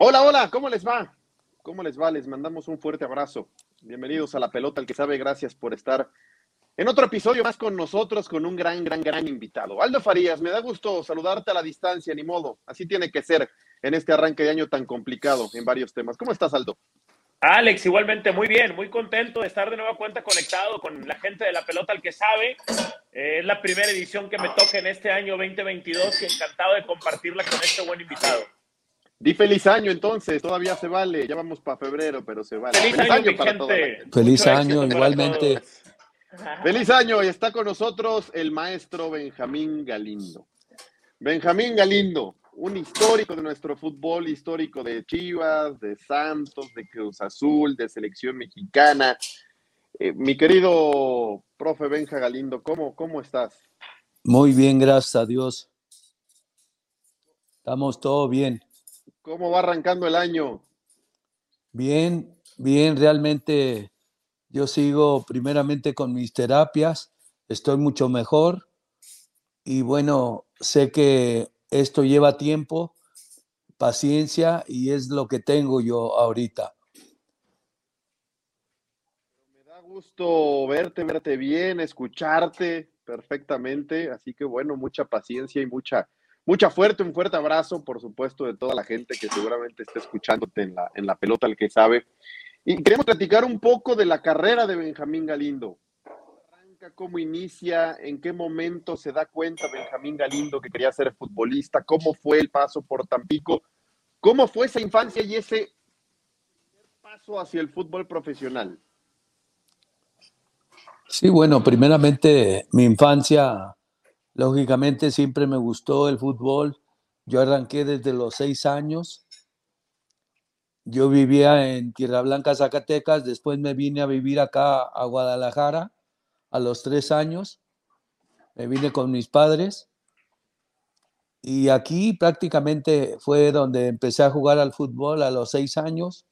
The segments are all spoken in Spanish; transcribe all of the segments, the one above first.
Hola, hola, ¿cómo les va? ¿Cómo les va? Les mandamos un fuerte abrazo. Bienvenidos a La Pelota, el que sabe, gracias por estar en otro episodio más con nosotros, con un gran, gran, gran invitado. Aldo Farías, me da gusto saludarte a la distancia, ni modo. Así tiene que ser en este arranque de año tan complicado en varios temas. ¿Cómo estás, Aldo? Alex, igualmente, muy bien, muy contento de estar de nueva cuenta conectado con la gente de la pelota, el que sabe. Eh, es la primera edición que me toca en este año 2022 y encantado de compartirla con este buen invitado. Di feliz año entonces, todavía se vale, ya vamos para febrero, pero se vale. Feliz, año, para todos. Feliz año, igualmente. Feliz año y está con nosotros el maestro Benjamín Galindo. Benjamín Galindo, un histórico de nuestro fútbol, histórico de Chivas, de Santos, de Cruz Azul, de selección mexicana. Eh, mi querido profe Benja Galindo, ¿cómo, ¿cómo estás? Muy bien, gracias a Dios. Estamos todo bien. ¿Cómo va arrancando el año? Bien, bien, realmente yo sigo primeramente con mis terapias, estoy mucho mejor y bueno, sé que esto lleva tiempo, paciencia y es lo que tengo yo ahorita. Me da gusto verte, verte bien, escucharte perfectamente, así que bueno, mucha paciencia y mucha, mucha fuerte, un fuerte abrazo, por supuesto, de toda la gente que seguramente está escuchándote en la, en la pelota, el que sabe. Y queremos platicar un poco de la carrera de Benjamín Galindo cómo inicia, en qué momento se da cuenta Benjamín Galindo que quería ser futbolista, cómo fue el paso por Tampico, cómo fue esa infancia y ese paso hacia el fútbol profesional. Sí, bueno, primeramente mi infancia, lógicamente siempre me gustó el fútbol. Yo arranqué desde los seis años. Yo vivía en Tierra Blanca, Zacatecas, después me vine a vivir acá a Guadalajara a los tres años. Me vine con mis padres y aquí prácticamente fue donde empecé a jugar al fútbol a los seis años.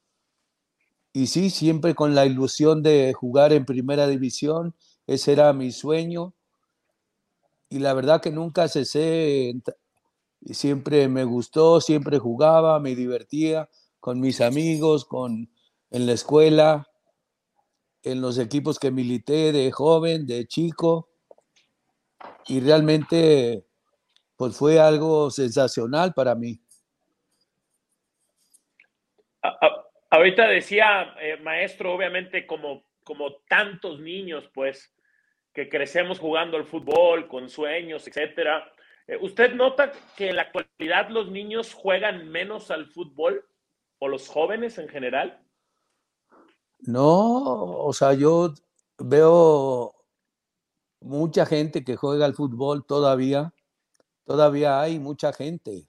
Y sí, siempre con la ilusión de jugar en primera división. Ese era mi sueño. Y la verdad que nunca cesé. Siempre me gustó, siempre jugaba, me divertía con mis amigos, con, en la escuela en los equipos que milité de joven, de chico, y realmente pues fue algo sensacional para mí. ahorita decía, eh, maestro, obviamente como, como tantos niños, pues, que crecemos jugando al fútbol, con sueños, etcétera. Eh, ¿Usted nota que en la actualidad los niños juegan menos al fútbol o los jóvenes en general? No, o sea, yo veo mucha gente que juega al fútbol todavía. Todavía hay mucha gente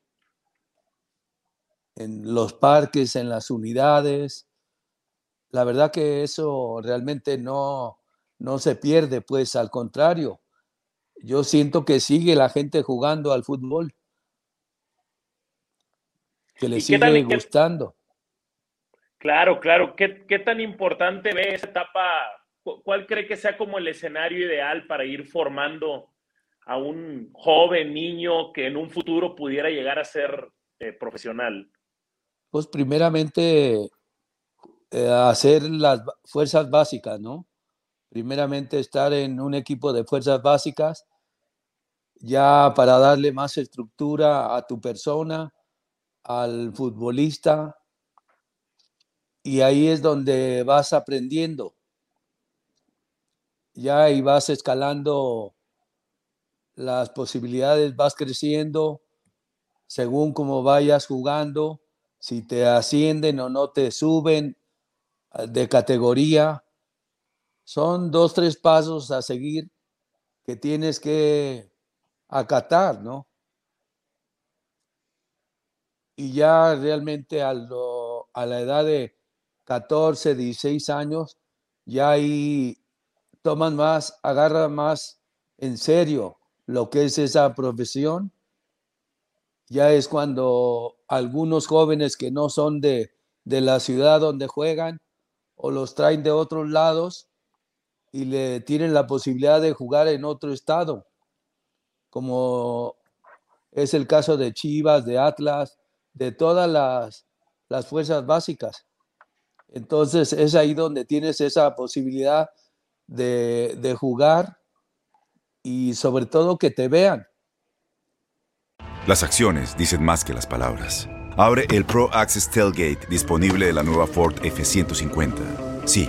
en los parques, en las unidades. La verdad que eso realmente no, no se pierde, pues al contrario. Yo siento que sigue la gente jugando al fútbol, que le sigue gustando. Claro, claro. ¿Qué, ¿Qué, tan importante ve esa etapa? ¿Cuál cree que sea como el escenario ideal para ir formando a un joven niño que en un futuro pudiera llegar a ser eh, profesional? Pues primeramente eh, hacer las fuerzas básicas, ¿no? Primeramente estar en un equipo de fuerzas básicas, ya para darle más estructura a tu persona, al futbolista, y ahí es donde vas aprendiendo. Ya y vas escalando las posibilidades, vas creciendo según cómo vayas jugando, si te ascienden o no te suben ah, de categoría. Son dos, tres pasos a seguir que tienes que acatar, ¿no? Y ya realmente a, a la edad de 14, 16 años, ya ahí toman más, agarran más en serio lo que es esa profesión. Ya es cuando algunos jóvenes que no son de, de la ciudad donde juegan o los traen de otros lados y le tienen la posibilidad de jugar en otro estado, como es el caso de Chivas, de Atlas, de todas las las fuerzas básicas. Entonces es ahí donde tienes esa posibilidad de, de jugar y sobre todo que te vean. Las acciones dicen más que las palabras. Abre el Pro Access Tailgate disponible de la nueva Ford F-150. Sí,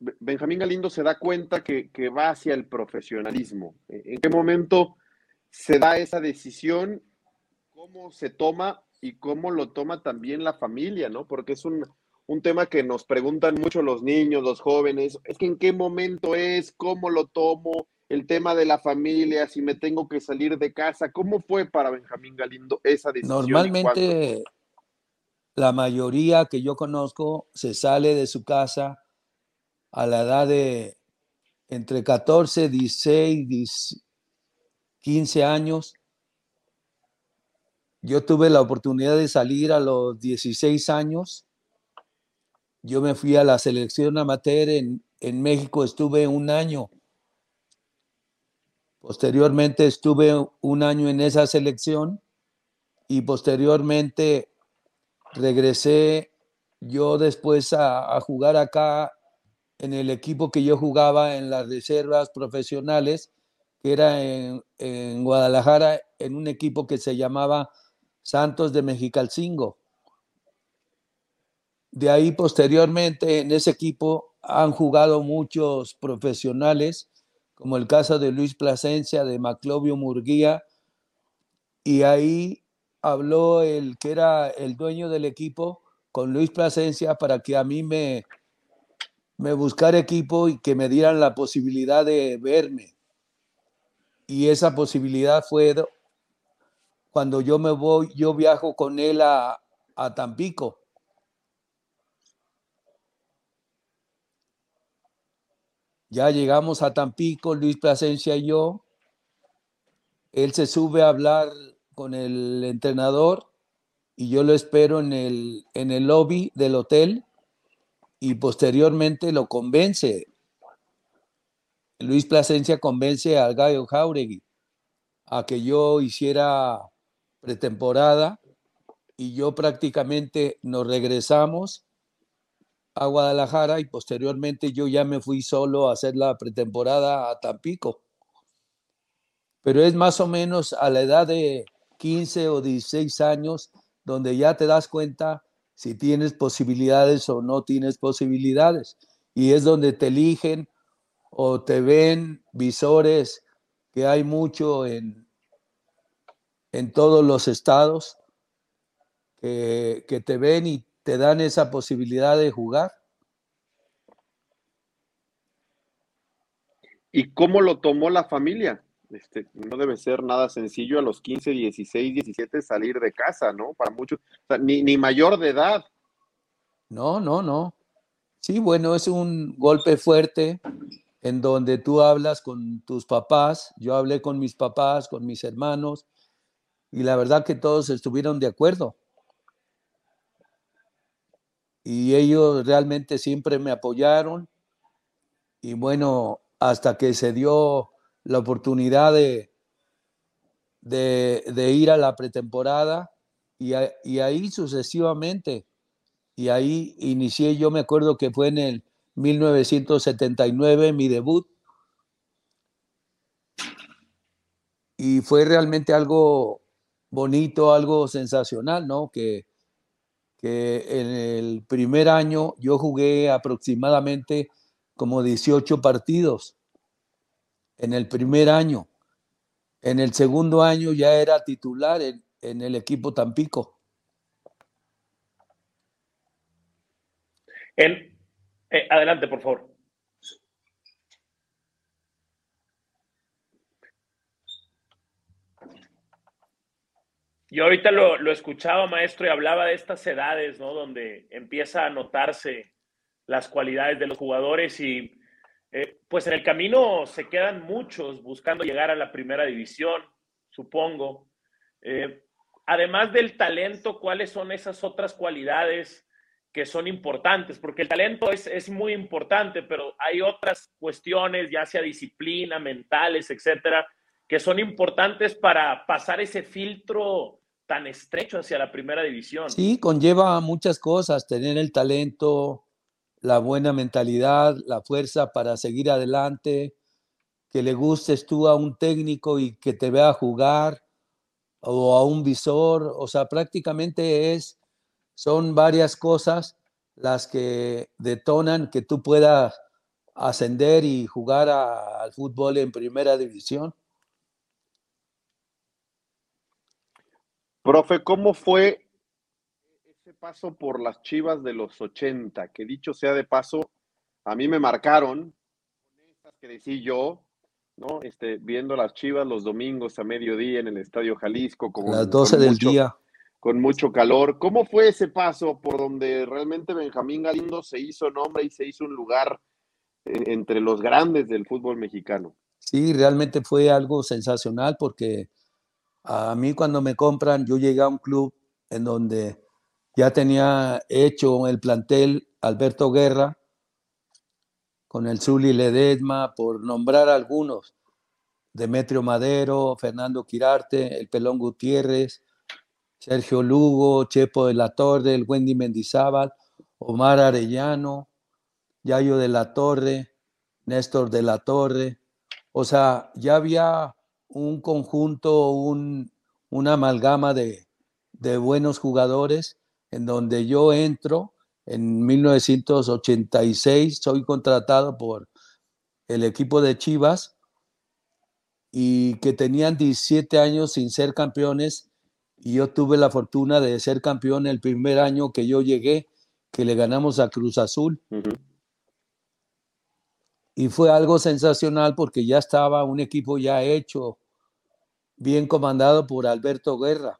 Benjamín Galindo se da cuenta que, va hacia el profesionalismo? ¿En qué momento se da esa decisión? ¿Cómo se toma y cómo lo toma también la familia, ¿no? Porque es un, un tema que nos preguntan mucho los niños, los jóvenes, es que en qué momento es, cómo lo tomo, el tema de la familia, si me tengo que salir de casa, ¿cómo fue para Benjamín Galindo esa decisión? Normalmente la mayoría que yo conozco se sale de su casa a la edad de entre 14, 16, 15 años. Yo tuve la oportunidad de salir a los 16 años yo me fui a la selección amateur en, en México, estuve un año. Posteriormente estuve un año en esa selección y posteriormente regresé yo después a, a, jugar acá en el equipo que yo jugaba en las reservas profesionales, que era en, Guadalajara, en un equipo que se llamaba Santos de Mexicalcingo. De ahí posteriormente en ese equipo han jugado muchos profesionales, como el caso de Luis Plasencia, de Maclovio Murguía, y ahí habló el que era el dueño del equipo con Luis Plasencia para que a mí me, me buscara equipo y que me dieran la posibilidad de verme. Y esa posibilidad fue cuando yo me voy, yo viajo con él a, a Tampico Ya llegamos a Tampico, Luis Plasencia y yo. Él se sube a hablar con el entrenador y yo lo espero en el, en el lobby del hotel y posteriormente lo convence. Luis Plasencia convence al Gallo Jauregui a que yo hiciera pretemporada y yo prácticamente nos regresamos a Guadalajara y posteriormente yo ya me fui solo a hacer la pretemporada a Tampico. Pero es más o menos a la edad de 15 o 16 años donde ya te das cuenta si tienes posibilidades o no tienes posibilidades. Y es donde te eligen o te ven visores, que hay mucho en, en todos los estados, que, que te ven y te dan esa posibilidad de jugar. ¿Y cómo lo tomó la familia? Este, no debe ser nada sencillo a los 15, 16, 17 salir de casa, ¿no? Para muchos, ni, ni mayor de edad. No, no, no. Sí, bueno, es un golpe fuerte en donde tú hablas con tus papás, yo hablé con mis papás, con mis hermanos, y la verdad que todos estuvieron de acuerdo y ellos realmente siempre me apoyaron y bueno, hasta que se dio la oportunidad de, de, ir a la pretemporada y, y, ahí sucesivamente. Y ahí inicié, yo me acuerdo que fue en el 1979 mi debut. Y fue realmente algo bonito, algo sensacional, ¿no? Que, que en el primer año yo jugué aproximadamente como 18 partidos en el primer año. En el segundo año ya era titular en, el equipo Tampico. En, eh, adelante, por favor. Yo ahorita lo, lo, escuchaba, maestro, y hablaba de estas edades, ¿no? Donde empieza a notarse las cualidades de los jugadores y eh, pues en el camino se quedan muchos buscando llegar a la primera división, supongo. Eh, además del talento, ¿cuáles son esas otras cualidades que son importantes? Porque el talento es, es muy importante, pero hay otras cuestiones, ya sea disciplina, mentales, etcétera, que son importantes para pasar ese filtro tan estrecho hacia la primera división. Sí, conlleva muchas cosas, tener el talento, la buena mentalidad, la fuerza para seguir adelante, que le gustes tú a un técnico y que te vea jugar o a un visor, o sea, prácticamente es, son varias cosas las que detonan que tú puedas ascender y jugar al fútbol en primera división. Profe, ¿cómo fue paso por las Chivas de los 80? Que dicho sea de paso, a mí me marcaron, que decía yo, ¿no? Este, viendo las Chivas los domingos a mediodía en el Estadio Jalisco. Con, las 12 del día. Con mucho calor. ¿Cómo fue ese paso por donde realmente Benjamín Galindo se hizo nombre y se hizo un lugar entre los grandes del fútbol mexicano? Sí, realmente fue algo sensacional porque a mí cuando me compran, yo llegué a un club en donde ya tenía hecho el plantel Alberto Guerra, con el Zuli Ledesma, por nombrar algunos, Demetrio Madero, Fernando Quirarte, el Pelón Gutiérrez, Sergio Lugo, Chepo de la Torre, el Wendy Mendizábal, Omar Arellano, Yayo de la Torre, Néstor de la Torre. O sea, ya había un conjunto, un, una amalgama de, de buenos jugadores en donde yo entro en 1986 soy contratado por el equipo de Chivas y que tenían 17 años sin ser campeones y yo tuve la fortuna de ser campeón el primer año que yo llegué, que le ganamos a Cruz Azul. Y fue algo sensacional porque ya estaba un equipo ya hecho, bien comandado por Alberto Guerra.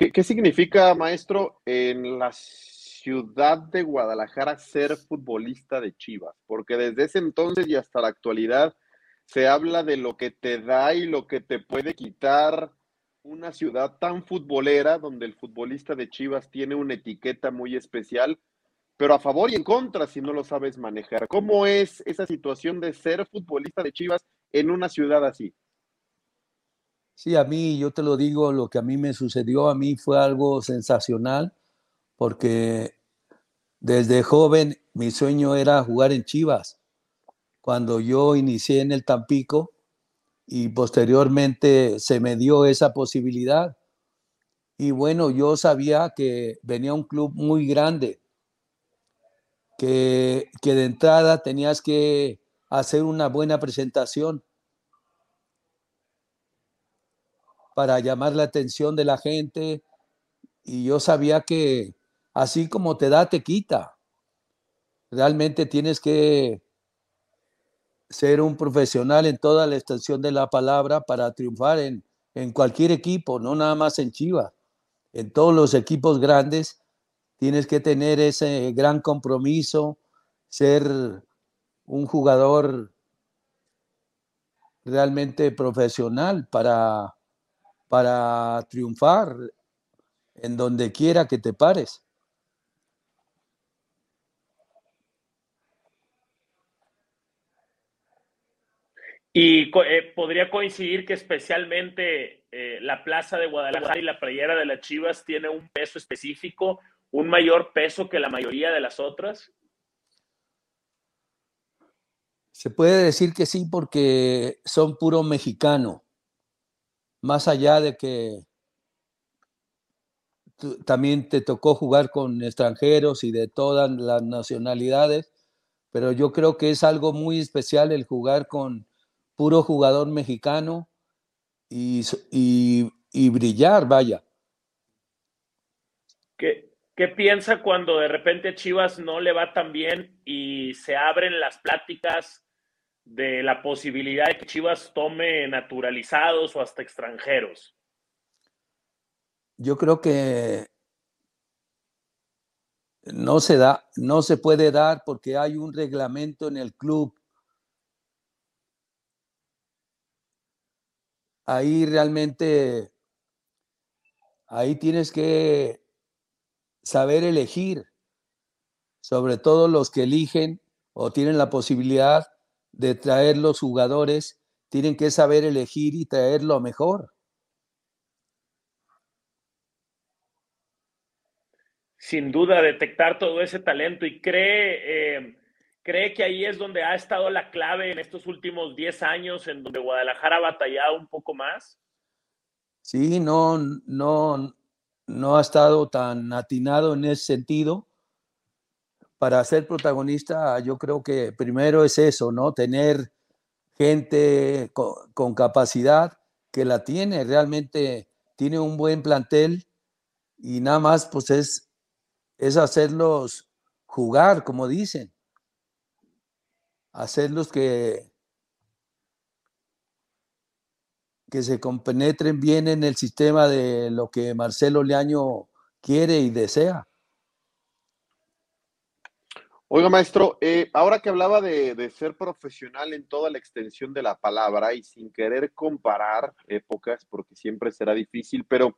¿Qué, significa, maestro, en la ciudad de Guadalajara ser futbolista de Chivas? Porque desde ese entonces y hasta la actualidad se habla de lo que te da y lo que te puede quitar una ciudad tan futbolera donde el futbolista de Chivas tiene una etiqueta muy especial, pero a favor y en contra si no lo sabes manejar. ¿Cómo es esa situación de ser futbolista de Chivas en una ciudad así? Sí, a mí, yo te lo digo, lo que a mí me sucedió a mí fue algo sensacional, porque desde joven mi sueño era jugar en Chivas. Cuando yo inicié en el Tampico y posteriormente se me dio esa posibilidad. Y bueno, yo sabía que venía un club muy grande, que, que de entrada tenías que hacer una buena presentación para llamar la atención de la gente y yo sabía que así como te da, te quita. Realmente tienes que ser un profesional en toda la extensión de la palabra para triunfar en, en cualquier equipo, no nada más en Chivas. En todos los equipos grandes tienes que tener ese gran compromiso, ser un jugador realmente profesional para para triunfar en donde quiera que te pares. Y eh, podría coincidir que especialmente eh, la plaza de Guadalajara y la playera de las Chivas tiene un peso específico, un mayor peso que la mayoría de las otras. Se puede decir que sí porque son puro mexicano más allá de que también te tocó jugar con extranjeros y de todas las nacionalidades, pero yo creo que es algo muy especial el jugar con puro jugador mexicano y, y, brillar, vaya. ¿Qué, ¿Qué piensa cuando de repente Chivas no le va tan bien y se abren las pláticas de la posibilidad de que Chivas tome naturalizados o hasta extranjeros? Yo creo que no se da, no se puede dar porque hay un reglamento en el club. Ahí realmente, ahí tienes que saber elegir, sobre todo los que eligen o tienen la posibilidad de traer los jugadores, tienen que saber elegir y traer lo mejor. Sin duda, detectar todo ese talento y cree, eh, cree que ahí es donde ha estado la clave en estos últimos 10 años, en donde Guadalajara ha batallado un poco más. Sí, no, no, no ha estado tan atinado en ese sentido para ser protagonista, yo creo que primero es eso, ¿no? Tener gente con, capacidad que la tiene, realmente tiene un buen plantel y nada más pues es, es hacerlos jugar, como dicen, hacerlos que, que se compenetren bien en el sistema de lo que Marcelo Leaño quiere y desea. Oiga, maestro, eh, ahora que hablaba de, ser profesional en toda la extensión de la palabra y sin querer comparar épocas, porque siempre será difícil, pero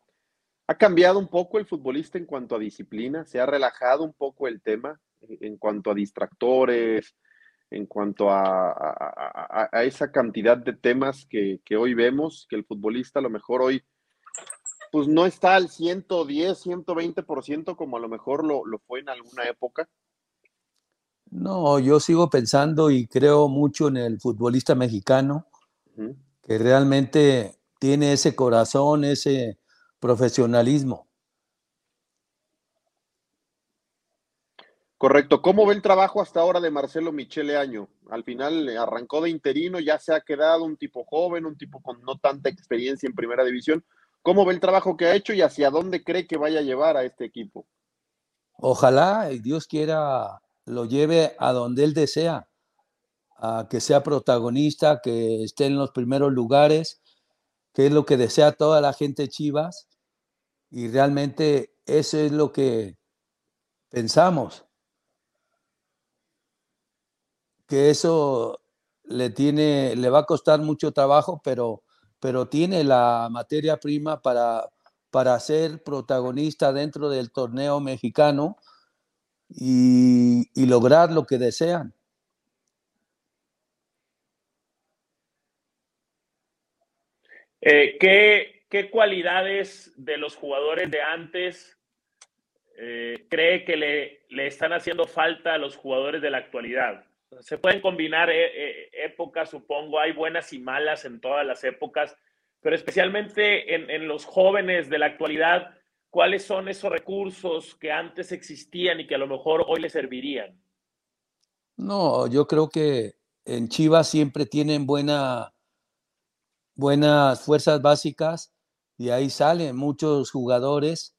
¿ha cambiado un poco el futbolista en cuanto a disciplina? ¿Se ha relajado un poco el tema en cuanto a distractores, en cuanto a, esa cantidad de temas que, hoy vemos, que el futbolista a lo mejor hoy pues no está al 110, 120% como a lo mejor lo fue en alguna época? No, yo sigo pensando y creo mucho en el futbolista mexicano, que realmente tiene ese corazón, ese profesionalismo. Correcto. ¿Cómo ve el trabajo hasta ahora de Marcelo Michele Año? Al final arrancó de interino, ya se ha quedado un tipo joven, un tipo con no tanta experiencia en primera división. ¿Cómo ve el trabajo que ha hecho y hacia dónde cree que vaya a llevar a este equipo? Ojalá Dios quiera lo lleve a donde él desea, a que sea protagonista, que esté en los primeros lugares, que es lo que desea toda la gente Chivas. Y realmente eso es lo que pensamos. Que eso le tiene, le va a costar mucho trabajo, pero, pero tiene la materia prima para, para ser protagonista dentro del torneo mexicano y, lograr lo que desean. Eh, ¿qué, cualidades de los jugadores de antes eh, cree que le, le, están haciendo falta a los jugadores de la actualidad? Se pueden combinar eh, épocas, supongo, hay buenas y malas en todas las épocas, pero especialmente en, en los jóvenes de la actualidad, cuáles son esos recursos que antes existían y que a lo mejor hoy le servirían. No, yo creo que en Chivas siempre tienen buena, buenas fuerzas básicas y ahí salen muchos jugadores.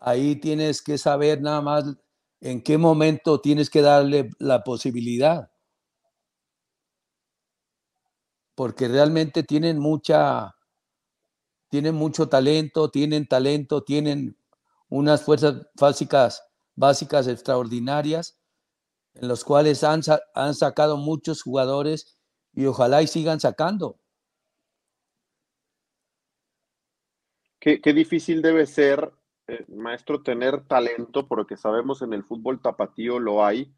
Ahí tienes que saber nada más en qué momento tienes que darle la posibilidad. Porque realmente tienen mucha, tienen mucho talento, tienen talento, tienen unas fuerzas básicas, básicas extraordinarias, en los cuales han, sacado muchos jugadores y ojalá y sigan sacando. Qué, difícil debe ser, eh, maestro, tener talento, porque sabemos en el fútbol tapatío lo hay,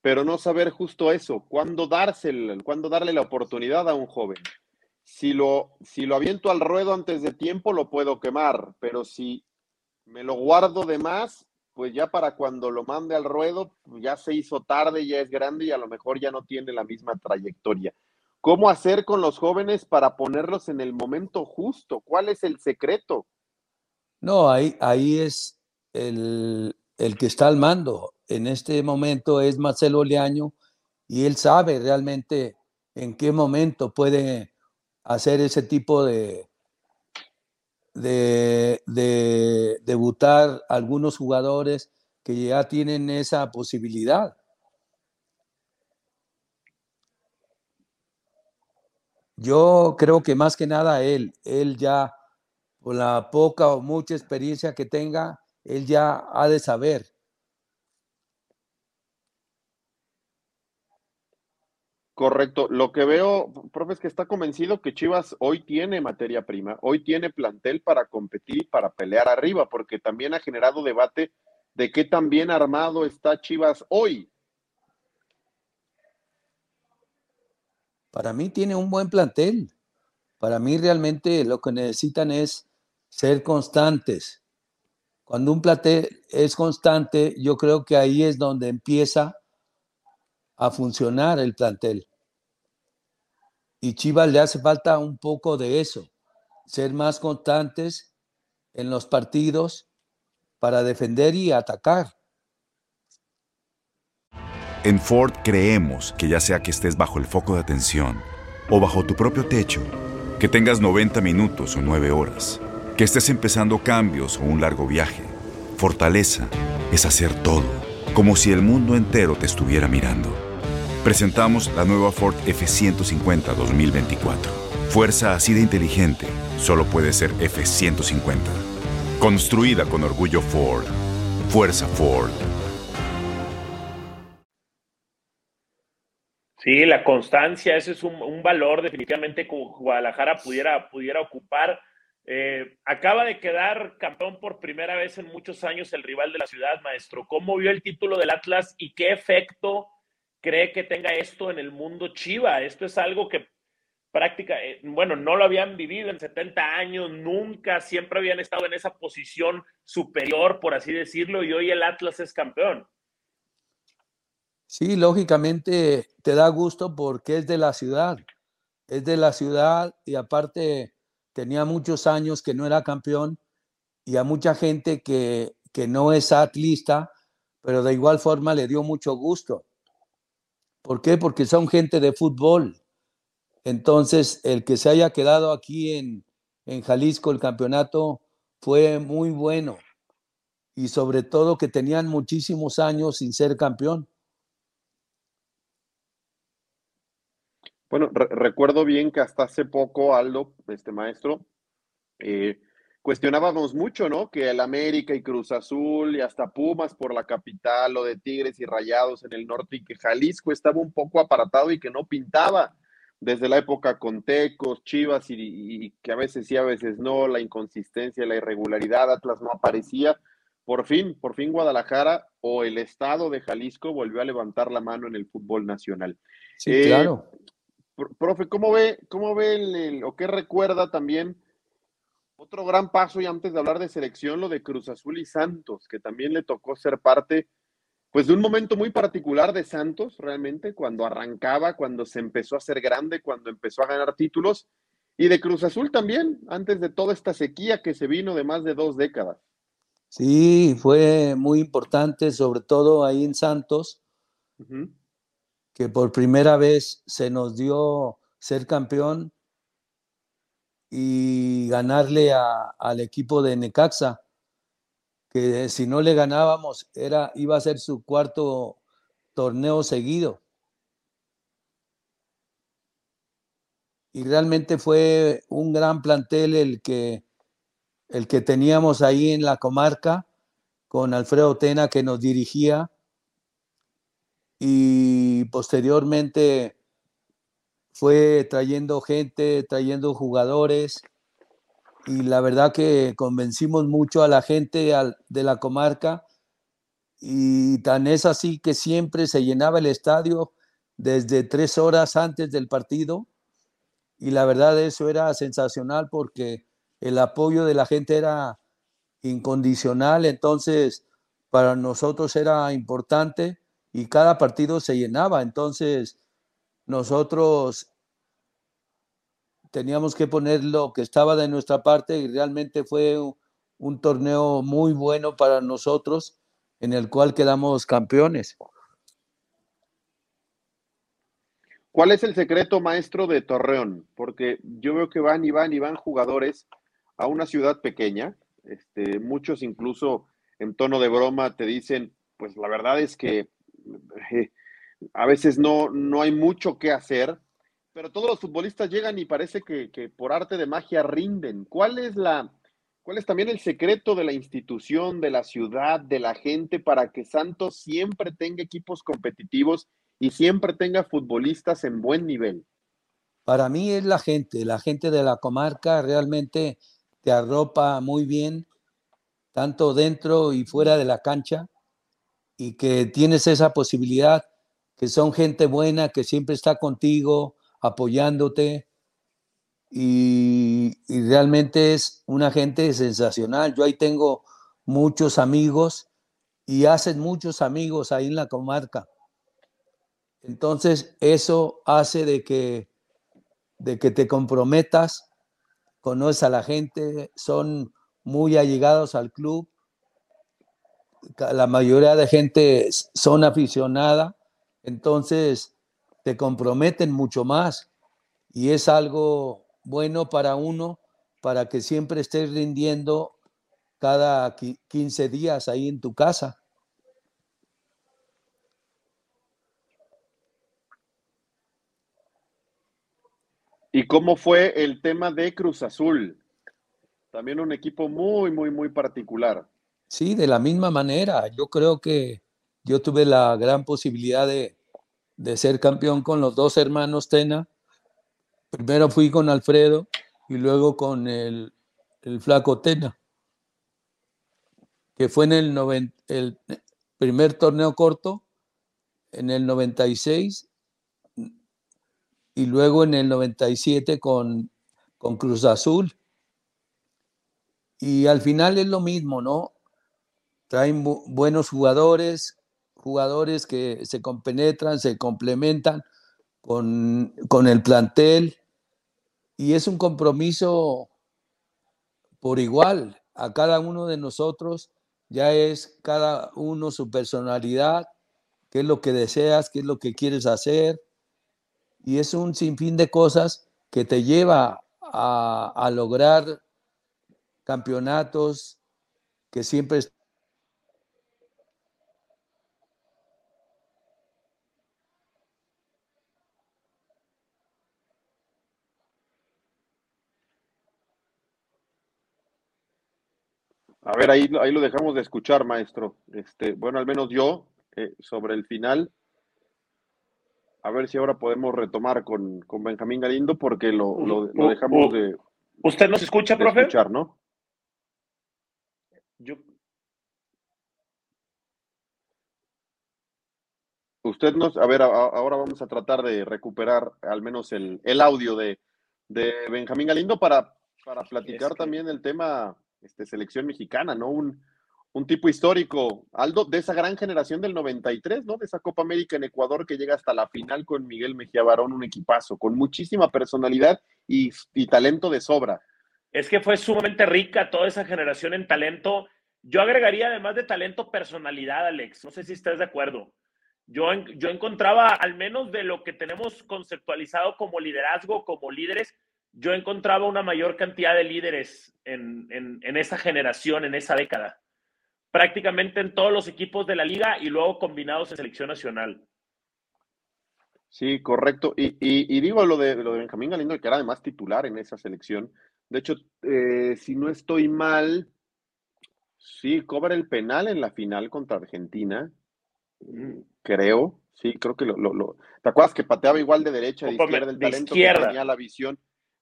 pero no saber justo eso, cuándo dárselo, cuándo darle la oportunidad a un joven si lo, si lo aviento al ruedo antes de tiempo, lo puedo quemar, pero si me lo guardo de más, pues ya para cuando lo mande al ruedo, pues ya se hizo tarde, ya es grande y a lo mejor ya no tiene la misma trayectoria. ¿Cómo hacer con los jóvenes para ponerlos en el momento justo? ¿Cuál es el secreto? No, ahí, ahí es el, el que está al mando. En este momento es Marcelo Leaño y él sabe realmente en qué momento puede hacer ese tipo de, de, de debutar algunos jugadores que ya tienen esa posibilidad. Yo creo que más que nada él, él ya, por la poca o mucha experiencia que tenga, él ya ha de saber. Correcto. Lo que veo, profe, es que está convencido que Chivas hoy tiene materia prima, hoy tiene plantel para competir para pelear arriba, porque también ha generado debate de qué tan bien armado está Chivas hoy. Para mí tiene un buen plantel. Para mí realmente lo que necesitan es ser constantes. Cuando un plantel es constante, yo creo que ahí es donde empieza a funcionar el plantel. Y Chivas le hace falta un poco de eso, ser más constantes en los partidos para defender y atacar. En Ford creemos que ya sea que estés bajo el foco de atención o bajo tu propio techo, que tengas 90 minutos o 9 horas, que estés empezando cambios o un largo viaje, fortaleza es hacer todo, como si el mundo entero te estuviera mirando. Presentamos la nueva Ford F150 2024. Fuerza así de inteligente solo puede ser F150. Construida con orgullo Ford. Fuerza Ford. Sí, la constancia, ese es un, valor definitivamente que Guadalajara pudiera, pudiera ocupar. Eh, acaba de quedar campeón por primera vez en muchos años el rival de la ciudad, maestro. ¿Cómo vio el título del Atlas y qué efecto cree que tenga esto en el mundo Chiva? Esto es algo que práctica, eh, bueno, no lo habían vivido en 70 años, nunca, siempre habían estado en esa posición superior, por así decirlo, y hoy el Atlas es campeón. Sí, lógicamente te da gusto porque es de la ciudad, es de la ciudad y aparte tenía muchos años que no era campeón y a mucha gente que, que no es atlista, pero de igual forma le dio mucho gusto. ¿Por qué? Porque son gente de fútbol. Entonces, el que se haya quedado aquí en, en Jalisco el campeonato fue muy bueno y sobre todo que tenían muchísimos años sin ser campeón. Bueno, recuerdo bien que hasta hace poco, Aldo, este maestro, eh, cuestionábamos mucho, ¿no? Que el América y Cruz Azul y hasta Pumas por la capital, o de Tigres y Rayados en el norte, y que Jalisco estaba un poco apartado y que no pintaba desde la época con Tecos, Chivas y, y, que a veces sí, a veces no, la inconsistencia, la irregularidad, Atlas no aparecía. Por fin, por fin Guadalajara o el estado de Jalisco volvió a levantar la mano en el fútbol nacional. Sí, eh, claro. Profe, ¿cómo ve, cómo ve el, o qué recuerda también otro gran paso y antes de hablar de selección, lo de Cruz Azul y Santos, que también le tocó ser parte, pues de un momento muy particular de Santos, realmente, cuando arrancaba, cuando se empezó a ser grande, cuando empezó a ganar títulos, y de Cruz Azul también, antes de toda esta sequía que se vino de más de dos décadas. Sí, fue muy importante, sobre todo ahí en Santos, que por primera vez se nos dio ser campeón y ganarle al equipo de Necaxa, que si no le ganábamos era, iba a ser su cuarto torneo seguido. Y realmente fue un gran plantel el que, el que teníamos ahí en la comarca, con Alfredo Tena que nos dirigía y posteriormente fue trayendo gente, trayendo jugadores y la verdad que convencimos mucho a la gente de la comarca y tan es así que siempre se llenaba el estadio desde tres horas antes del partido y la verdad eso era sensacional porque el apoyo de la gente era incondicional, entonces para nosotros era importante y cada partido se llenaba. Entonces, nosotros teníamos que poner lo que estaba de nuestra parte y realmente fue un torneo muy bueno para nosotros, en el cual quedamos campeones. ¿Cuál es el secreto maestro de Torreón? Porque yo veo que van y van y van jugadores a una ciudad pequeña. Este, muchos incluso en tono de broma te dicen, pues la verdad es que eh, a veces no, no hay mucho que hacer, pero todos los futbolistas llegan y parece que, que, por arte de magia rinden. ¿Cuál es la, cuál es también el secreto de la institución, de la ciudad, de la gente para que Santos siempre tenga equipos competitivos y siempre tenga futbolistas en buen nivel? Para mí es la gente, la gente de la comarca realmente te arropa muy bien, tanto dentro y fuera de la cancha, y que tienes esa posibilidad, que son gente buena, que siempre está contigo, apoyándote, y, realmente es una gente sensacional. Yo ahí tengo muchos amigos y hacen muchos amigos ahí en la comarca. Entonces, eso hace de que, de que te comprometas, conoces a la gente, son muy allegados al club. La mayoría de gente son aficionada, entonces te comprometen mucho más y es algo bueno para uno para que siempre estés rindiendo cada 15 días ahí en tu casa. ¿Y cómo fue el tema de Cruz Azul? También un equipo muy, muy, muy particular. Sí, de la misma manera. Yo creo que yo tuve la gran posibilidad de, de ser campeón con los dos hermanos Tena. Primero fui con Alfredo y luego con el, el flaco Tena, que fue en el, el primer torneo corto, en el 96 y luego en el 97 con, con Cruz Azul. Y al final es lo mismo, ¿no? Traen bu buenos jugadores, jugadores que se compenetran, se complementan con, con el plantel y es un compromiso por igual a cada uno de nosotros, ya es cada uno su personalidad, qué es lo que deseas, qué es lo que quieres hacer, y es un sinfín de cosas que te lleva a, a lograr campeonatos que siempre A ver, ahí, ahí lo dejamos de escuchar, maestro. Este, bueno, al menos yo, eh, sobre el final, a ver si ahora podemos retomar con, con Benjamín Galindo, porque lo, lo, lo dejamos de. ¿Usted nos escucha, de profe? escuchar, ¿no? Yo, Usted nos, a ver, a- ahora vamos a tratar de recuperar al menos el, el audio de, de Benjamín Galindo para, para platicar Es que- también el tema este, selección mexicana, ¿no? Un, un tipo histórico, Aldo, de esa gran generación del 93, ¿no? De esa Copa América en Ecuador que llega hasta la final con Miguel Mejía Barón, un equipazo, con muchísima personalidad y, talento de sobra. Es que fue sumamente rica toda esa generación en talento. Yo agregaría, además de talento, personalidad, Alex. No sé si estás de acuerdo. Yo, yo encontraba, al menos de lo que tenemos conceptualizado como liderazgo, como líderes, yo encontraba una mayor cantidad de líderes en, en, en esa generación, en esa década. Prácticamente en todos los equipos de la liga y luego combinados en selección nacional. Sí, correcto. Y, y, y digo lo de, lo de Benjamín Galindo, que era además titular en esa selección. De hecho, eh, si no estoy mal, sí, cobra el penal en la final contra Argentina, creo. Sí, creo que lo, lo, lo- ¿Te acuerdas que pateaba igual de derecha, de izquierda, el de talento que izquierda. tenía la visión?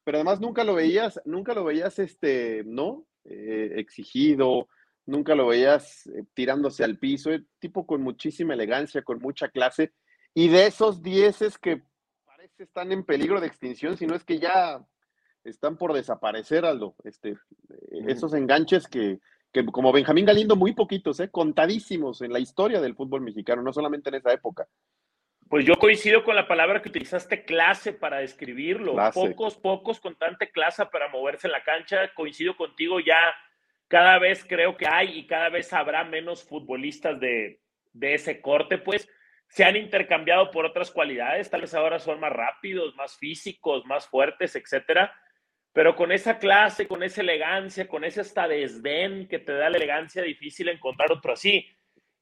Pero además nunca lo veías, nunca lo veías, este, ¿no? Eh, exigido, nunca lo veías eh, tirándose al piso, eh, tipo con muchísima elegancia, con mucha clase. Y de esos dieces que parece están en peligro de extinción, si no es que ya están por desaparecer, Aldo. Este, Mm. esos enganches que, que como Benjamín Galindo, muy poquitos, eh, contadísimos en la historia del fútbol mexicano, no solamente en esa época. Pues yo coincido con la palabra que utilizaste, clase, para describirlo. Clase. Pocos, pocos con tanta clase para moverse en la cancha. Coincido contigo ya, cada vez creo que hay y cada vez habrá menos futbolistas de, de ese corte, pues se han intercambiado por otras cualidades, tal vez ahora son más rápidos, más físicos, más fuertes, etcétera, pero con esa clase, con esa elegancia, con ese hasta desdén que te da la elegancia, difícil encontrar otro así.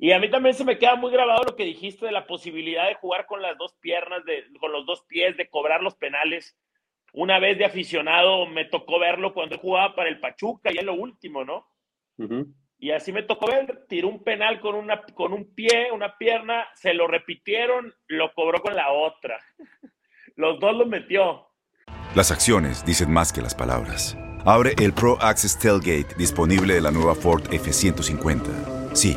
Y a mí también se me queda muy grabado lo que dijiste de la posibilidad de jugar con las dos piernas, de, con los dos pies, de cobrar los penales. Una vez de aficionado me tocó verlo cuando jugaba para el Pachuca, y es lo último, ¿no? Y así me tocó ver, tiró un penal con, una, con un pie, una pierna, se lo repitieron, lo cobró con la otra. Los dos lo metió. Las acciones dicen más que las palabras. Abre el Pro Access Tailgate disponible de la nueva Ford F-150. Sí,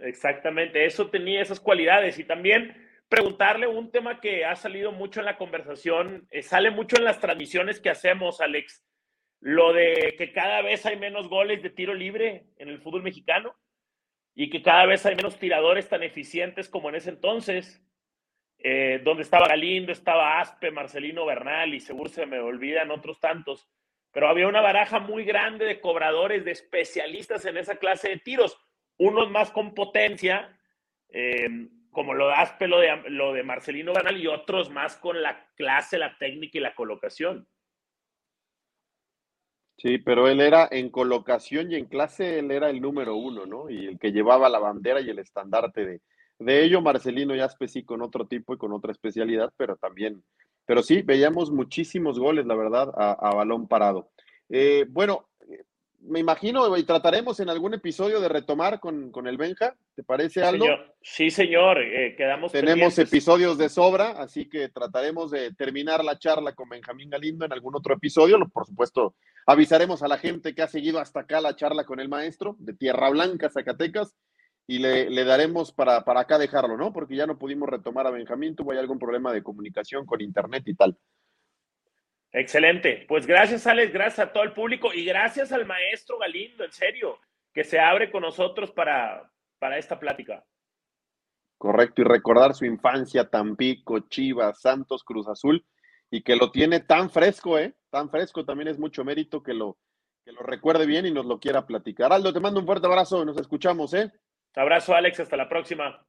Exactamente, eso tenía esas cualidades. Y también preguntarle un tema que ha salido mucho en la conversación, eh, sale mucho en las transmisiones que hacemos, Alex, lo de que cada vez hay menos goles de tiro libre en el fútbol mexicano y que cada vez hay menos tiradores tan eficientes como en ese entonces, eh, donde estaba Galindo, estaba Aspe, Marcelino Bernal y seguro se me olvidan otros tantos, pero había una baraja muy grande de cobradores, de especialistas en esa clase de tiros, unos más con potencia, eh, como lo de lo de, lo de Marcelino Bernal, y otros más con la clase, la técnica y la colocación. Sí, pero él era en colocación y en clase, él era el número uno, ¿no? Y el que llevaba la bandera y el estandarte de, de ello. Marcelino ya sí con otro tipo y con otra especialidad, pero también, pero sí, veíamos muchísimos goles, la verdad, a, balón parado. Eh, bueno, me imagino y trataremos en algún episodio de retomar con, el Benja, ¿te parece, Aldo? Sí, señor, eh, quedamos Tenemos episodios de sobra, así que trataremos de terminar la charla con Benjamín Galindo en algún otro episodio. Por supuesto, avisaremos a la gente que ha seguido hasta acá la charla con el maestro de Tierra Blanca, Zacatecas, y le, daremos para, para acá dejarlo, ¿no? Porque ya no pudimos retomar a Benjamín, tuvo ahí algún problema de comunicación con internet y tal. Excelente. Pues gracias, Alex, gracias a todo el público y gracias al maestro Galindo, en serio, que se abre con nosotros para, para esta plática. Correcto, y recordar su infancia, Tampico, Chivas, Santos, Cruz Azul, y que lo tiene tan fresco, ¿eh? Tan fresco, también es mucho mérito que lo, que lo recuerde bien y nos lo quiera platicar. Aldo, te mando un fuerte abrazo, nos escuchamos, ¿eh? Abrazo, Alex, hasta la próxima.